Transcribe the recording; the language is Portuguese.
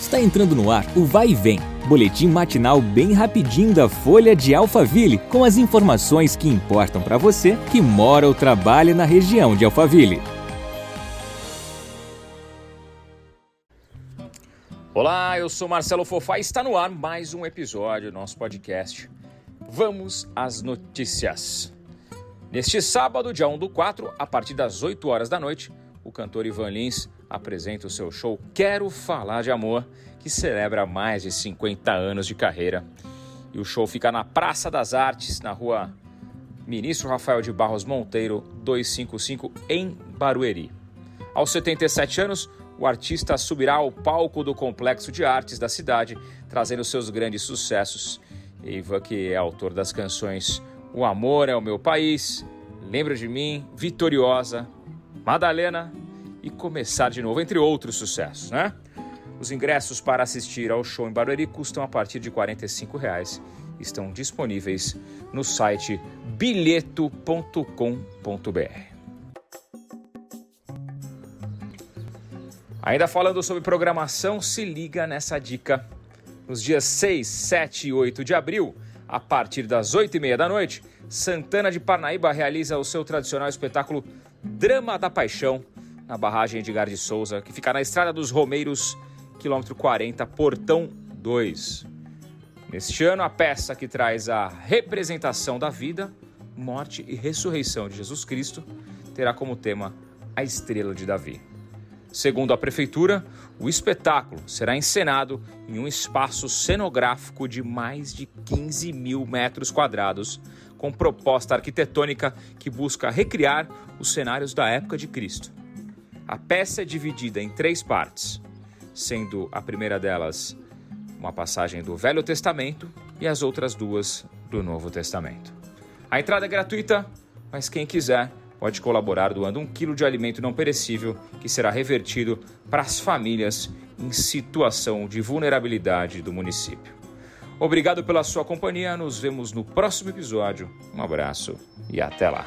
Está entrando no ar o Vai e Vem, boletim matinal bem rapidinho da Folha de Alphaville, com as informações que importam para você que mora ou trabalha na região de Alphaville. Olá, eu sou Marcelo Fofá e está no ar mais um episódio do nosso podcast. Vamos às notícias. Neste sábado, dia 1 do 4, a partir das 8 horas da noite, o cantor Ivan Lins apresenta o seu show Quero Falar de Amor, que celebra mais de 50 anos de carreira. E o show fica na Praça das Artes, na rua Ministro Rafael de Barros Monteiro, 255, em Barueri. Aos 77 anos, o artista subirá ao palco do Complexo de Artes da cidade, trazendo seus grandes sucessos. Ivan, que é autor das canções O Amor é o Meu País, Lembra de Mim, Vitoriosa, Madalena e Começar de Novo, entre outros sucessos, né? Os ingressos para assistir ao show em Barueri custam a partir de 45 reais. Estão disponíveis no site bilheto.com.br. Ainda falando sobre programação, se liga nessa dica. Nos dias 6, 7 e 8 de abril, a partir das 8 e meia da noite, Santana de Parnaíba realiza o seu tradicional espetáculo Drama da Paixão, na barragem Edgar de Souza, que fica na Estrada dos Romeiros, quilômetro 40, Portão 2. Neste ano, a peça que traz a representação da vida, morte e ressurreição de Jesus Cristo terá como tema a Estrela de Davi. Segundo a Prefeitura, o espetáculo será encenado em um espaço cenográfico de mais de 15 mil metros quadrados, com proposta arquitetônica que busca recriar os cenários da época de Cristo. A peça é dividida em três partes, sendo a primeira delas uma passagem do Velho Testamento e as outras duas do Novo Testamento. A entrada é gratuita, mas quem quiser pode colaborar doando um quilo de alimento não perecível que será revertido para as famílias em situação de vulnerabilidade do município. Obrigado pela sua companhia, nos vemos no próximo episódio. Um abraço e até lá.